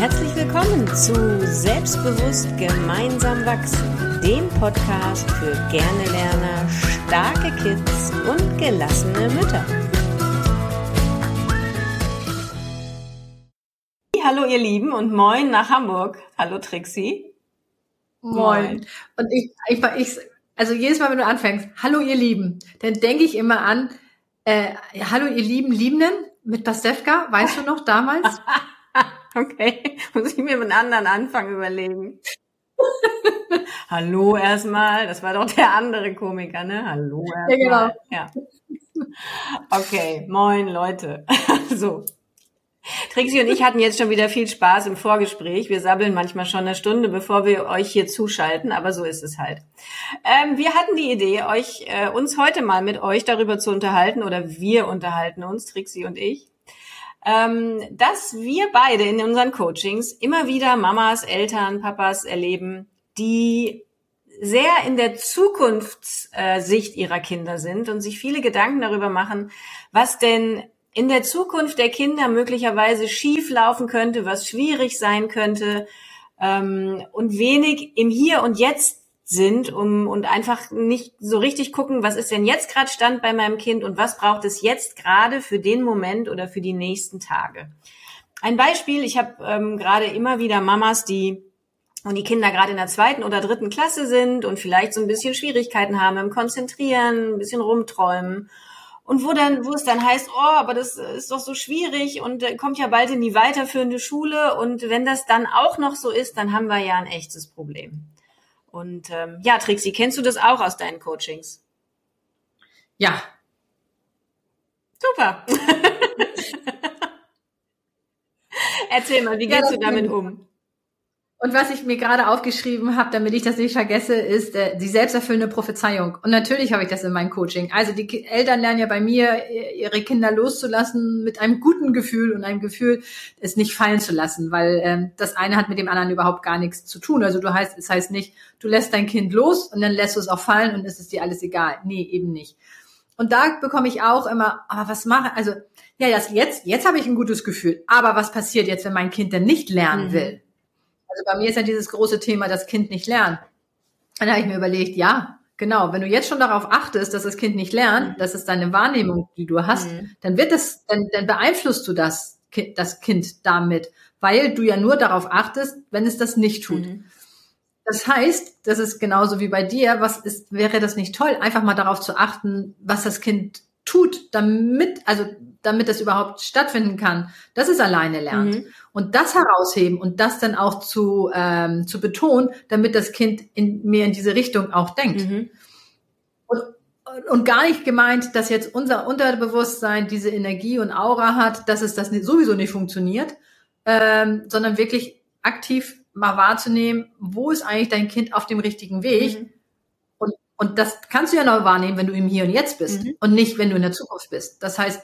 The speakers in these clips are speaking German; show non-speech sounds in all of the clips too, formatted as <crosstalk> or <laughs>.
Herzlich willkommen zu Selbstbewusst gemeinsam wachsen, dem Podcast für gerne Lerner, starke Kids und gelassene Mütter. Hallo ihr Lieben und moin nach Hamburg. Hallo Trixie. Moin. Und ich, ich, ich, also jedes Mal, wenn du anfängst, hallo ihr Lieben, dann denke ich immer an, äh, hallo ihr lieben Liebenden mit Pastewka, weißt du noch damals? <laughs> <laughs> okay, muss ich mir einen anderen Anfang überlegen. <laughs> Hallo erstmal, das war doch der andere Komiker, ne? Hallo erstmal. Ja, genau. Ja. Okay, moin Leute. <laughs> so. Trixie und ich hatten jetzt schon wieder viel Spaß im Vorgespräch. Wir sabbeln manchmal schon eine Stunde, bevor wir euch hier zuschalten, aber so ist es halt. Ähm, wir hatten die Idee, euch äh, uns heute mal mit euch darüber zu unterhalten, oder wir unterhalten uns, Trixie und ich, ähm, dass wir beide in unseren Coachings immer wieder Mamas, Eltern, Papas erleben, die sehr in der Zukunftssicht ihrer Kinder sind und sich viele Gedanken darüber machen, was denn in der Zukunft der Kinder möglicherweise schief laufen könnte, was schwierig sein könnte ähm, und wenig im Hier und Jetzt sind um, und einfach nicht so richtig gucken, was ist denn jetzt gerade Stand bei meinem Kind und was braucht es jetzt gerade für den Moment oder für die nächsten Tage. Ein Beispiel, ich habe ähm, gerade immer wieder Mamas, die und die Kinder gerade in der zweiten oder dritten Klasse sind und vielleicht so ein bisschen Schwierigkeiten haben im Konzentrieren, ein bisschen rumträumen und wo dann, wo es dann heißt, oh, aber das ist doch so schwierig und äh, kommt ja bald in die weiterführende Schule und wenn das dann auch noch so ist, dann haben wir ja ein echtes Problem. Und ähm, ja, Trixie, kennst du das auch aus deinen Coachings? Ja. Super. <laughs> Erzähl mal, wie gehst ja, du damit um? Und was ich mir gerade aufgeschrieben habe, damit ich das nicht vergesse, ist äh, die selbsterfüllende Prophezeiung. Und natürlich habe ich das in meinem Coaching. Also die Eltern lernen ja bei mir, ihre Kinder loszulassen mit einem guten Gefühl und einem Gefühl, es nicht fallen zu lassen, weil ähm, das eine hat mit dem anderen überhaupt gar nichts zu tun. Also du heißt, es heißt nicht, du lässt dein Kind los und dann lässt du es auch fallen und es ist dir alles egal. Nee, eben nicht. Und da bekomme ich auch immer, aber was mache, also ja, das, jetzt, jetzt habe ich ein gutes Gefühl. Aber was passiert jetzt, wenn mein Kind denn nicht lernen mhm. will? Also bei mir ist ja dieses große Thema, das Kind nicht lernt. Und da habe ich mir überlegt, ja, genau, wenn du jetzt schon darauf achtest, dass das Kind nicht lernt, mhm. das ist deine Wahrnehmung, die du hast, mhm. dann wird das, dann, dann beeinflusst du das, das Kind damit, weil du ja nur darauf achtest, wenn es das nicht tut. Mhm. Das heißt, das ist genauso wie bei dir, was ist, wäre das nicht toll, einfach mal darauf zu achten, was das Kind tut, damit, also damit das überhaupt stattfinden kann, dass es alleine lernt. Mhm. Und das herausheben und das dann auch zu, ähm, zu betonen, damit das Kind in, mehr in diese Richtung auch denkt. Mhm. Und, und gar nicht gemeint, dass jetzt unser Unterbewusstsein diese Energie und Aura hat, dass es das sowieso nicht funktioniert, ähm, sondern wirklich aktiv mal wahrzunehmen, wo ist eigentlich dein Kind auf dem richtigen Weg? Mhm. Und, das kannst du ja noch wahrnehmen, wenn du im Hier und Jetzt bist mhm. und nicht, wenn du in der Zukunft bist. Das heißt,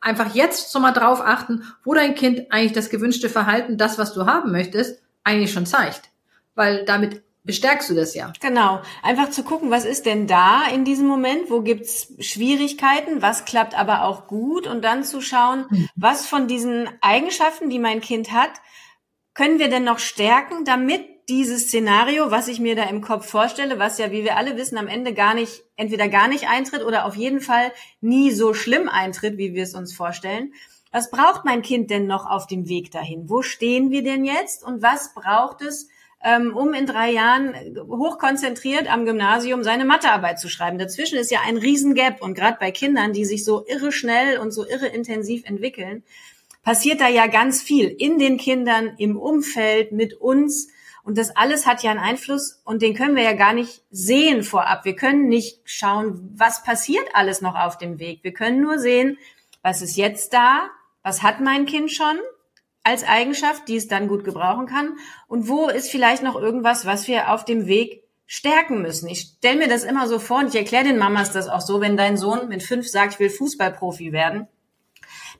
einfach jetzt schon mal drauf achten, wo dein Kind eigentlich das gewünschte Verhalten, das, was du haben möchtest, eigentlich schon zeigt. Weil damit bestärkst du das ja. Genau. Einfach zu gucken, was ist denn da in diesem Moment? Wo gibt's Schwierigkeiten? Was klappt aber auch gut? Und dann zu schauen, mhm. was von diesen Eigenschaften, die mein Kind hat, können wir denn noch stärken, damit dieses Szenario, was ich mir da im Kopf vorstelle, was ja, wie wir alle wissen, am Ende gar nicht, entweder gar nicht eintritt oder auf jeden Fall nie so schlimm eintritt, wie wir es uns vorstellen. Was braucht mein Kind denn noch auf dem Weg dahin? Wo stehen wir denn jetzt und was braucht es, ähm, um in drei Jahren hochkonzentriert am Gymnasium seine Mathearbeit zu schreiben? Dazwischen ist ja ein Riesengap und gerade bei Kindern, die sich so irre schnell und so irre intensiv entwickeln, passiert da ja ganz viel in den Kindern, im Umfeld, mit uns und das alles hat ja einen Einfluss und den können wir ja gar nicht sehen vorab. Wir können nicht schauen, was passiert alles noch auf dem Weg. Wir können nur sehen, was ist jetzt da, was hat mein Kind schon als Eigenschaft, die es dann gut gebrauchen kann und wo ist vielleicht noch irgendwas, was wir auf dem Weg stärken müssen. Ich stelle mir das immer so vor und ich erkläre den Mamas das auch so, wenn dein Sohn mit fünf sagt, ich will Fußballprofi werden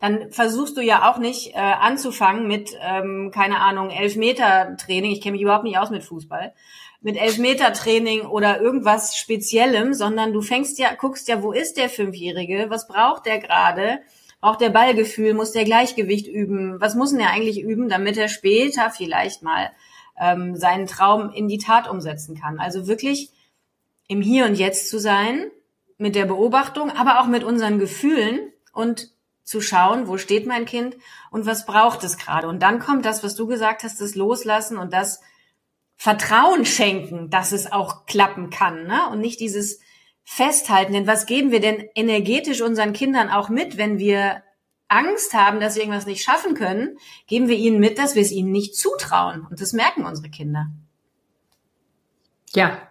dann versuchst du ja auch nicht äh, anzufangen mit, ähm, keine Ahnung, Elfmeter-Training. Ich kenne mich überhaupt nicht aus mit Fußball mit Elfmeter-Training oder irgendwas Speziellem, sondern du fängst ja, guckst ja, wo ist der Fünfjährige, was braucht der gerade, braucht der Ballgefühl, muss der Gleichgewicht üben? Was muss denn er eigentlich üben, damit er später vielleicht mal ähm, seinen Traum in die Tat umsetzen kann? Also wirklich im Hier und Jetzt zu sein, mit der Beobachtung, aber auch mit unseren Gefühlen und zu schauen, wo steht mein Kind und was braucht es gerade. Und dann kommt das, was du gesagt hast, das Loslassen und das Vertrauen schenken, dass es auch klappen kann, ne? Und nicht dieses Festhalten. Denn was geben wir denn energetisch unseren Kindern auch mit, wenn wir Angst haben, dass sie irgendwas nicht schaffen können, geben wir ihnen mit, dass wir es ihnen nicht zutrauen. Und das merken unsere Kinder. Ja.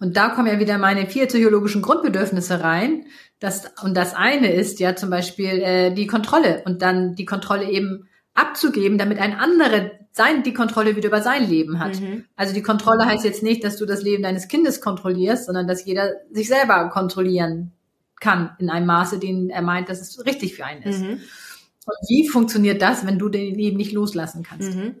Und da kommen ja wieder meine vier psychologischen Grundbedürfnisse rein. Das, und das eine ist ja zum Beispiel äh, die Kontrolle und dann die Kontrolle eben abzugeben, damit ein anderer sein, die Kontrolle wieder über sein Leben hat. Mhm. Also die Kontrolle heißt jetzt nicht, dass du das Leben deines Kindes kontrollierst, sondern dass jeder sich selber kontrollieren kann in einem Maße, den er meint, dass es richtig für einen ist. Mhm. Und wie funktioniert das, wenn du den Leben nicht loslassen kannst? Mhm.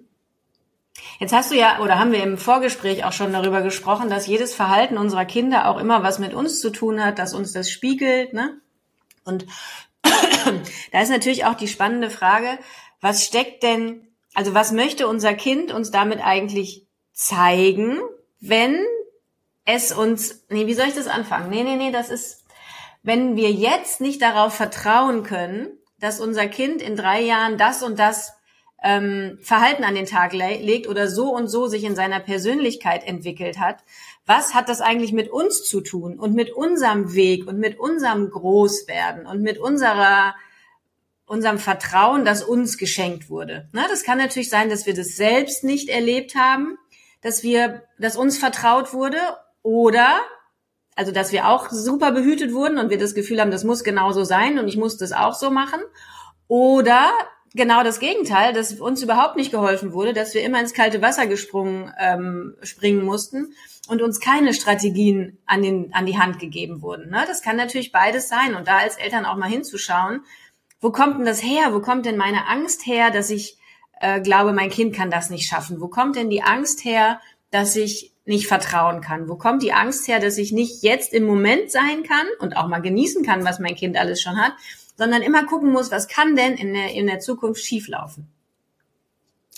Jetzt hast du ja, oder haben wir im Vorgespräch auch schon darüber gesprochen, dass jedes Verhalten unserer Kinder auch immer was mit uns zu tun hat, dass uns das spiegelt, ne? Und <clears throat> da ist natürlich auch die spannende Frage, was steckt denn, also was möchte unser Kind uns damit eigentlich zeigen, wenn es uns, nee, wie soll ich das anfangen? Nee, nee, nee, das ist, wenn wir jetzt nicht darauf vertrauen können, dass unser Kind in drei Jahren das und das ähm, Verhalten an den Tag le legt oder so und so sich in seiner Persönlichkeit entwickelt hat, was hat das eigentlich mit uns zu tun und mit unserem Weg und mit unserem Großwerden und mit unserer unserem Vertrauen, das uns geschenkt wurde. Ne, das kann natürlich sein, dass wir das selbst nicht erlebt haben, dass wir, dass uns vertraut wurde oder also dass wir auch super behütet wurden und wir das Gefühl haben, das muss genauso sein und ich muss das auch so machen. Oder genau das Gegenteil, dass uns überhaupt nicht geholfen wurde, dass wir immer ins kalte Wasser gesprungen ähm, springen mussten und uns keine Strategien an, den, an die Hand gegeben wurden. Ne? Das kann natürlich beides sein und da als Eltern auch mal hinzuschauen, wo kommt denn das her? Wo kommt denn meine Angst her, dass ich äh, glaube, mein Kind kann das nicht schaffen? Wo kommt denn die Angst her, dass ich nicht vertrauen kann? Wo kommt die Angst her, dass ich nicht jetzt im Moment sein kann und auch mal genießen kann, was mein Kind alles schon hat, sondern immer gucken muss, was kann denn in der, in der Zukunft schieflaufen?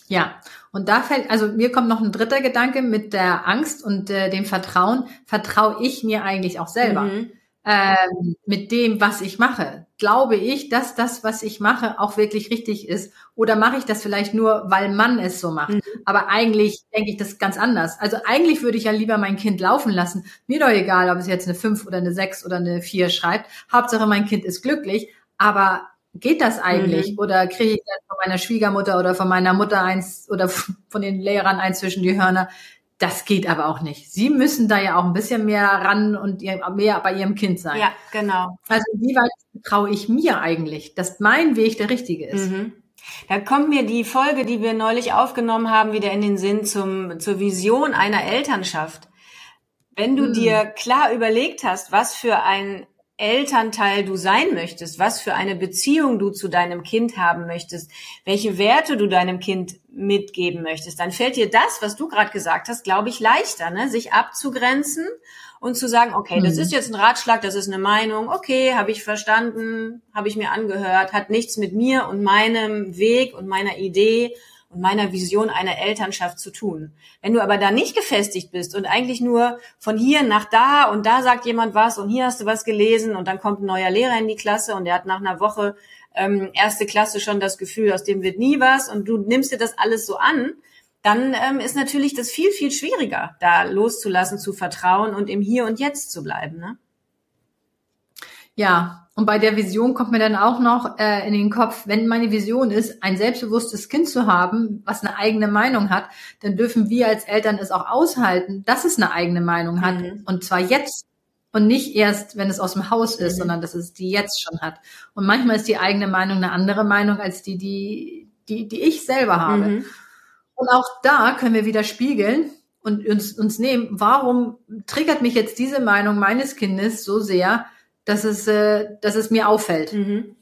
Ja, und da fällt, also mir kommt noch ein dritter Gedanke mit der Angst und äh, dem Vertrauen. Vertraue ich mir eigentlich auch selber? Mhm. Ähm, mit dem, was ich mache. Glaube ich, dass das, was ich mache, auch wirklich richtig ist? Oder mache ich das vielleicht nur, weil man es so macht? Mhm. Aber eigentlich denke ich das ganz anders. Also eigentlich würde ich ja lieber mein Kind laufen lassen. Mir doch egal, ob es jetzt eine 5 oder eine 6 oder eine 4 schreibt. Hauptsache mein Kind ist glücklich. Aber geht das eigentlich? Mhm. Oder kriege ich dann von meiner Schwiegermutter oder von meiner Mutter eins oder <laughs> von den Lehrern eins zwischen die Hörner? Das geht aber auch nicht. Sie müssen da ja auch ein bisschen mehr ran und mehr bei ihrem Kind sein. Ja, genau. Also wie weit traue ich mir eigentlich, dass mein Weg der richtige ist? Mhm. Da kommt mir die Folge, die wir neulich aufgenommen haben, wieder in den Sinn zum, zur Vision einer Elternschaft. Wenn du mhm. dir klar überlegt hast, was für ein Elternteil du sein möchtest, was für eine Beziehung du zu deinem Kind haben möchtest, welche Werte du deinem Kind mitgeben möchtest, dann fällt dir das, was du gerade gesagt hast, glaube ich, leichter, ne? sich abzugrenzen und zu sagen, okay, das mhm. ist jetzt ein Ratschlag, das ist eine Meinung, okay, habe ich verstanden, habe ich mir angehört, hat nichts mit mir und meinem Weg und meiner Idee und meiner Vision einer Elternschaft zu tun. Wenn du aber da nicht gefestigt bist und eigentlich nur von hier nach da und da sagt jemand was und hier hast du was gelesen und dann kommt ein neuer Lehrer in die Klasse und der hat nach einer Woche ähm, erste Klasse schon das Gefühl, aus dem wird nie was und du nimmst dir das alles so an, dann ähm, ist natürlich das viel, viel schwieriger, da loszulassen, zu vertrauen und im Hier und Jetzt zu bleiben. Ne? Ja, und bei der Vision kommt mir dann auch noch äh, in den Kopf, wenn meine Vision ist, ein selbstbewusstes Kind zu haben, was eine eigene Meinung hat, dann dürfen wir als Eltern es auch aushalten, dass es eine eigene Meinung hat. Mhm. Und zwar jetzt und nicht erst, wenn es aus dem Haus ist, mhm. sondern dass es die jetzt schon hat. Und manchmal ist die eigene Meinung eine andere Meinung als die, die, die, die ich selber habe. Mhm. Und auch da können wir wieder spiegeln und uns, uns nehmen, warum triggert mich jetzt diese Meinung meines Kindes so sehr, dass es, äh, dass es mir auffällt. Mhm.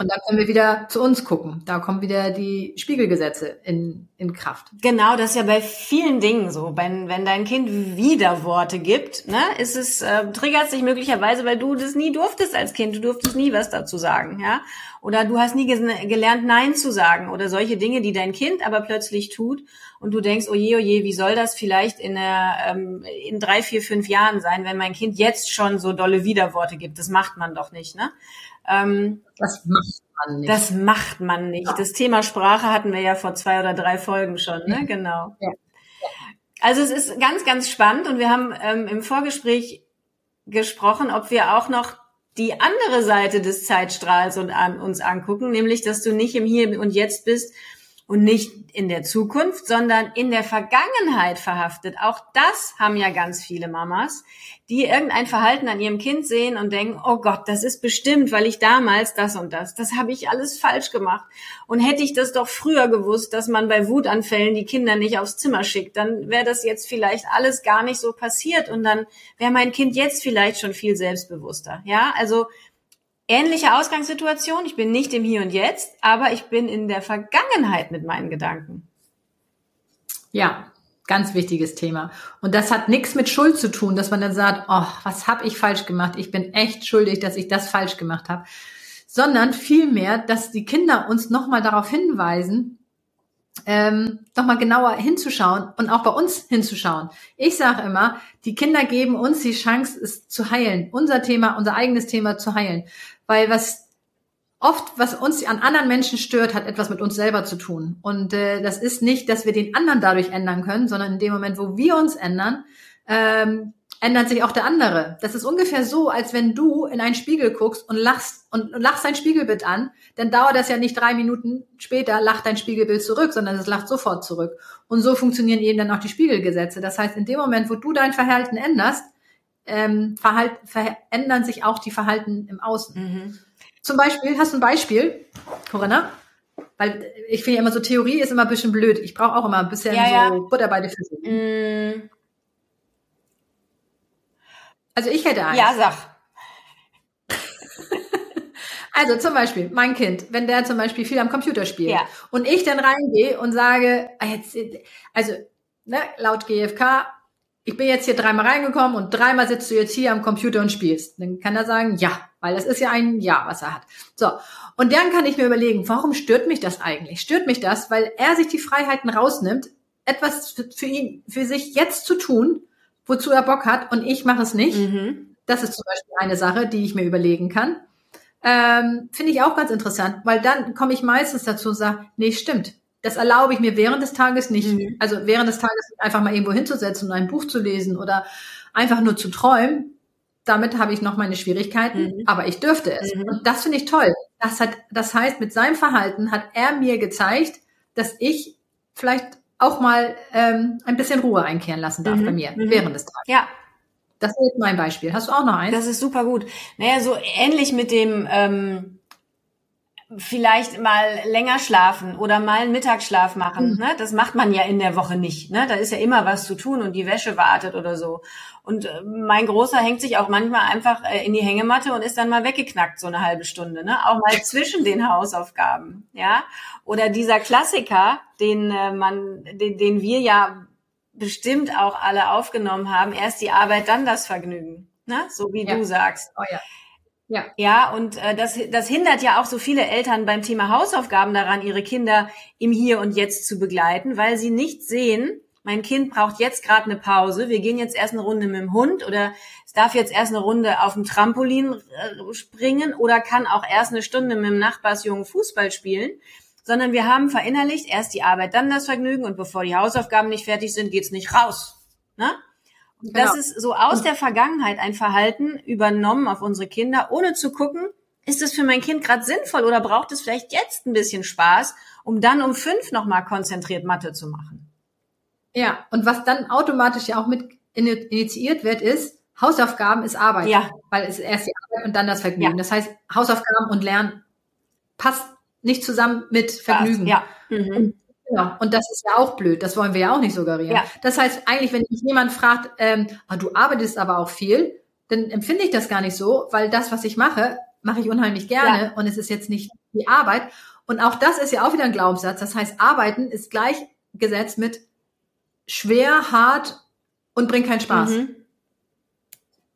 Und da können wir wieder zu uns gucken. Da kommen wieder die Spiegelgesetze in, in Kraft. Genau, das ist ja bei vielen Dingen so. Wenn, wenn dein Kind Widerworte gibt, ne, ist es, äh, triggert sich möglicherweise, weil du das nie durftest als Kind. Du durftest nie was dazu sagen, ja. Oder du hast nie gelernt, Nein zu sagen oder solche Dinge, die dein Kind aber plötzlich tut. Und du denkst, oh je, oh wie soll das vielleicht in, der, ähm, in drei, vier, fünf Jahren sein, wenn mein Kind jetzt schon so dolle Widerworte gibt? Das macht man doch nicht, ne? Ähm, das macht man nicht. Das macht man nicht. Ja. Das Thema Sprache hatten wir ja vor zwei oder drei Folgen schon, ne? Genau. Ja. Also es ist ganz, ganz spannend und wir haben ähm, im Vorgespräch gesprochen, ob wir auch noch die andere Seite des Zeitstrahls und an, uns angucken, nämlich, dass du nicht im Hier und Jetzt bist und nicht in der Zukunft, sondern in der Vergangenheit verhaftet. Auch das haben ja ganz viele Mamas, die irgendein Verhalten an ihrem Kind sehen und denken, oh Gott, das ist bestimmt, weil ich damals das und das, das habe ich alles falsch gemacht. Und hätte ich das doch früher gewusst, dass man bei Wutanfällen die Kinder nicht aufs Zimmer schickt, dann wäre das jetzt vielleicht alles gar nicht so passiert und dann wäre mein Kind jetzt vielleicht schon viel selbstbewusster. Ja, also ähnliche Ausgangssituation. Ich bin nicht im Hier und Jetzt, aber ich bin in der Vergangenheit mit meinen Gedanken. Ja, ganz wichtiges Thema. Und das hat nichts mit Schuld zu tun, dass man dann sagt, oh, was habe ich falsch gemacht? Ich bin echt schuldig, dass ich das falsch gemacht habe. Sondern vielmehr, dass die Kinder uns nochmal darauf hinweisen, ähm, nochmal genauer hinzuschauen und auch bei uns hinzuschauen. Ich sage immer, die Kinder geben uns die Chance, es zu heilen, unser Thema, unser eigenes Thema zu heilen. Weil was oft, was uns an anderen Menschen stört, hat etwas mit uns selber zu tun. Und äh, das ist nicht, dass wir den anderen dadurch ändern können, sondern in dem Moment, wo wir uns ändern, ähm, ändert sich auch der andere. Das ist ungefähr so, als wenn du in einen Spiegel guckst und lachst und lachst dein Spiegelbild an, dann dauert das ja nicht drei Minuten später, lacht dein Spiegelbild zurück, sondern es lacht sofort zurück. Und so funktionieren eben dann auch die Spiegelgesetze. Das heißt, in dem Moment, wo du dein Verhalten änderst, ähm, Verhalt, verändern sich auch die Verhalten im Außen. Mhm. Zum Beispiel, hast du ein Beispiel, Corinna? Weil ich finde ja immer so, Theorie ist immer ein bisschen blöd. Ich brauche auch immer ein bisschen ja, so ja. Butter bei den Füßen. Mm. Also ich hätte eins. Ja, sag. <laughs> Also zum Beispiel mein Kind, wenn der zum Beispiel viel am Computer spielt ja. und ich dann reingehe und sage, ah, jetzt, also ne, laut GfK ich bin jetzt hier dreimal reingekommen und dreimal sitzt du jetzt hier am Computer und spielst. Dann kann er sagen, ja, weil das ist ja ein Ja, was er hat. So. Und dann kann ich mir überlegen, warum stört mich das eigentlich? Stört mich das, weil er sich die Freiheiten rausnimmt, etwas für ihn, für sich jetzt zu tun, wozu er Bock hat und ich mache es nicht. Mhm. Das ist zum Beispiel eine Sache, die ich mir überlegen kann. Ähm, Finde ich auch ganz interessant, weil dann komme ich meistens dazu und sage, nee, stimmt das erlaube ich mir während des Tages nicht. Mhm. Also während des Tages einfach mal irgendwo hinzusetzen und ein Buch zu lesen oder einfach nur zu träumen. Damit habe ich noch meine Schwierigkeiten, mhm. aber ich dürfte es. Mhm. Und das finde ich toll. Das hat, das heißt, mit seinem Verhalten hat er mir gezeigt, dass ich vielleicht auch mal ähm, ein bisschen Ruhe einkehren lassen darf mhm. bei mir mhm. während des Tages. Ja. Das ist mein Beispiel. Hast du auch noch eins? Das ist super gut. Naja, so ähnlich mit dem ähm, vielleicht mal länger schlafen oder mal einen Mittagsschlaf machen. Mhm. Ne? Das macht man ja in der Woche nicht. Ne? Da ist ja immer was zu tun und die Wäsche wartet oder so. Und äh, mein Großer hängt sich auch manchmal einfach äh, in die Hängematte und ist dann mal weggeknackt, so eine halbe Stunde. Ne? Auch mal zwischen den Hausaufgaben. Ja? Oder dieser Klassiker, den äh, man, den, den wir ja bestimmt auch alle aufgenommen haben, erst die Arbeit, dann das Vergnügen. Ne? So wie ja. du sagst. Oh ja. Ja. Ja, und äh, das, das hindert ja auch so viele Eltern beim Thema Hausaufgaben daran, ihre Kinder im Hier und Jetzt zu begleiten, weil sie nicht sehen, mein Kind braucht jetzt gerade eine Pause, wir gehen jetzt erst eine Runde mit dem Hund oder es darf jetzt erst eine Runde auf dem Trampolin äh, springen oder kann auch erst eine Stunde mit dem Nachbarsjungen Fußball spielen, sondern wir haben verinnerlicht erst die Arbeit, dann das Vergnügen und bevor die Hausaufgaben nicht fertig sind, geht's nicht raus. Ne? Genau. Das ist so aus der Vergangenheit ein Verhalten übernommen auf unsere Kinder, ohne zu gucken, ist es für mein Kind gerade sinnvoll oder braucht es vielleicht jetzt ein bisschen Spaß, um dann um fünf nochmal konzentriert Mathe zu machen. Ja, und was dann automatisch ja auch mit initiiert wird, ist, Hausaufgaben ist Arbeit. Ja. Weil es ist erst die Arbeit und dann das Vergnügen. Ja. Das heißt, Hausaufgaben und Lernen passt nicht zusammen mit Vergnügen. Ja. Mhm. Genau. Und das ist ja auch blöd. Das wollen wir ja auch nicht suggerieren. Ja. Das heißt, eigentlich, wenn mich jemand fragt, ähm, ah, du arbeitest aber auch viel, dann empfinde ich das gar nicht so, weil das, was ich mache, mache ich unheimlich gerne ja. und es ist jetzt nicht die Arbeit. Und auch das ist ja auch wieder ein Glaubenssatz. Das heißt, arbeiten ist gleichgesetzt mit schwer, hart und bringt keinen Spaß. Mhm.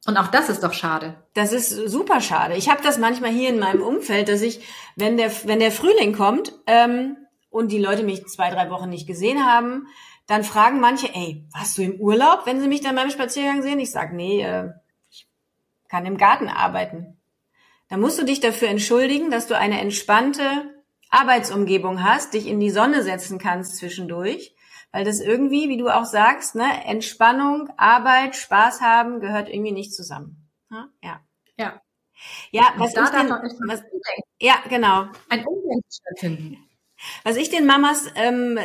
Und auch das ist doch schade. Das ist super schade. Ich habe das manchmal hier in meinem Umfeld, dass ich, wenn der, wenn der Frühling kommt ähm, und die Leute mich zwei, drei Wochen nicht gesehen haben, dann fragen manche, ey, warst du im Urlaub, wenn sie mich dann beim Spaziergang sehen? Ich sag, nee, äh, ich kann im Garten arbeiten. Da musst du dich dafür entschuldigen, dass du eine entspannte Arbeitsumgebung hast, dich in die Sonne setzen kannst zwischendurch weil das irgendwie, wie du auch sagst, ne, Entspannung, Arbeit, Spaß haben gehört irgendwie nicht zusammen. Ja. Ja. Ja, was da ich denn, was, ja, genau. Ein Umdenken stattfinden. Was ich den Mamas ähm,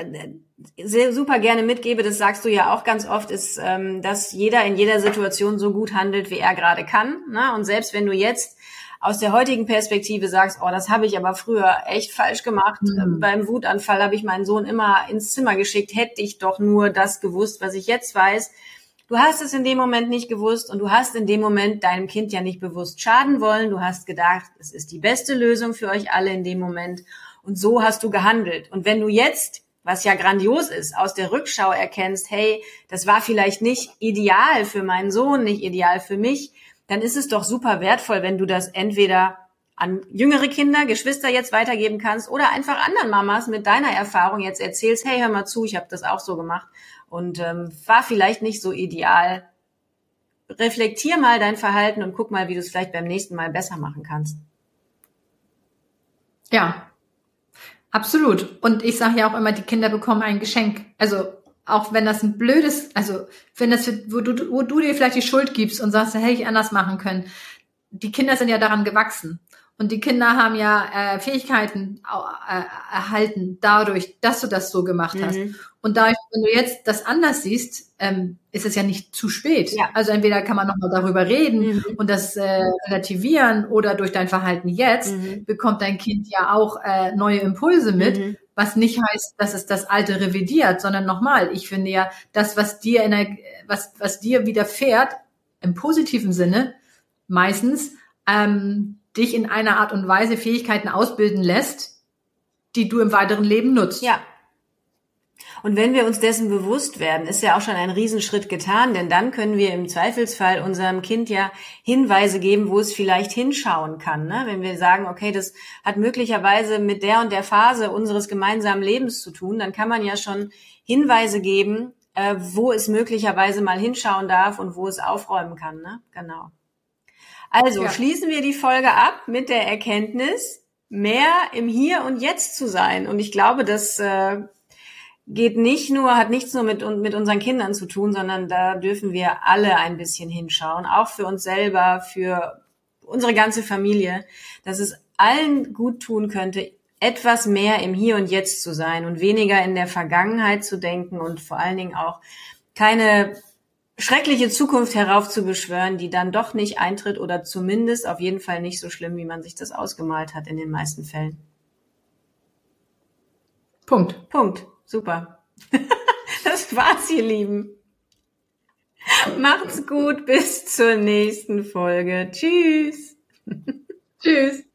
sehr super gerne mitgebe, das sagst du ja auch ganz oft, ist, ähm, dass jeder in jeder Situation so gut handelt, wie er gerade kann. Ne? Und selbst wenn du jetzt aus der heutigen Perspektive sagst, oh, das habe ich aber früher echt falsch gemacht. Mhm. Beim Wutanfall habe ich meinen Sohn immer ins Zimmer geschickt, hätte ich doch nur das gewusst, was ich jetzt weiß. Du hast es in dem Moment nicht gewusst und du hast in dem Moment deinem Kind ja nicht bewusst schaden wollen. Du hast gedacht, es ist die beste Lösung für euch alle in dem Moment. Und so hast du gehandelt. Und wenn du jetzt, was ja grandios ist, aus der Rückschau erkennst, hey, das war vielleicht nicht ideal für meinen Sohn, nicht ideal für mich, dann ist es doch super wertvoll, wenn du das entweder an jüngere Kinder, Geschwister jetzt weitergeben kannst oder einfach anderen Mamas mit deiner Erfahrung jetzt erzählst, hey, hör mal zu, ich habe das auch so gemacht und ähm, war vielleicht nicht so ideal. Reflektier mal dein Verhalten und guck mal, wie du es vielleicht beim nächsten Mal besser machen kannst. Ja, absolut. Und ich sage ja auch immer, die Kinder bekommen ein Geschenk. Also auch wenn das ein blödes, also wenn das, wo du, wo du dir vielleicht die Schuld gibst und sagst, hätte ich anders machen können. Die Kinder sind ja daran gewachsen. Und die Kinder haben ja äh, Fähigkeiten äh, erhalten dadurch, dass du das so gemacht hast. Mhm. Und dadurch, wenn du jetzt das anders siehst, ähm, ist es ja nicht zu spät. Ja. Also entweder kann man nochmal darüber reden mhm. und das äh, relativieren oder durch dein Verhalten jetzt mhm. bekommt dein Kind ja auch äh, neue Impulse mit, mhm was nicht heißt, dass es das Alte revidiert, sondern nochmal, ich finde ja, das, was dir in der, was, was dir widerfährt, im positiven Sinne, meistens, ähm, dich in einer Art und Weise Fähigkeiten ausbilden lässt, die du im weiteren Leben nutzt. Ja, und wenn wir uns dessen bewusst werden, ist ja auch schon ein Riesenschritt getan, denn dann können wir im Zweifelsfall unserem Kind ja Hinweise geben, wo es vielleicht hinschauen kann. Ne? Wenn wir sagen, okay, das hat möglicherweise mit der und der Phase unseres gemeinsamen Lebens zu tun, dann kann man ja schon Hinweise geben, äh, wo es möglicherweise mal hinschauen darf und wo es aufräumen kann. Ne? Genau. Also ja. schließen wir die Folge ab mit der Erkenntnis, mehr im Hier und Jetzt zu sein. Und ich glaube, dass äh, geht nicht nur, hat nichts nur mit, mit unseren Kindern zu tun, sondern da dürfen wir alle ein bisschen hinschauen, auch für uns selber, für unsere ganze Familie, dass es allen gut tun könnte, etwas mehr im Hier und Jetzt zu sein und weniger in der Vergangenheit zu denken und vor allen Dingen auch keine schreckliche Zukunft heraufzubeschwören, die dann doch nicht eintritt oder zumindest auf jeden Fall nicht so schlimm, wie man sich das ausgemalt hat in den meisten Fällen. Punkt. Punkt. Super. <laughs> Das war's, ihr Lieben. Macht's gut, bis zur nächsten Folge. Tschüss. <laughs> Tschüss.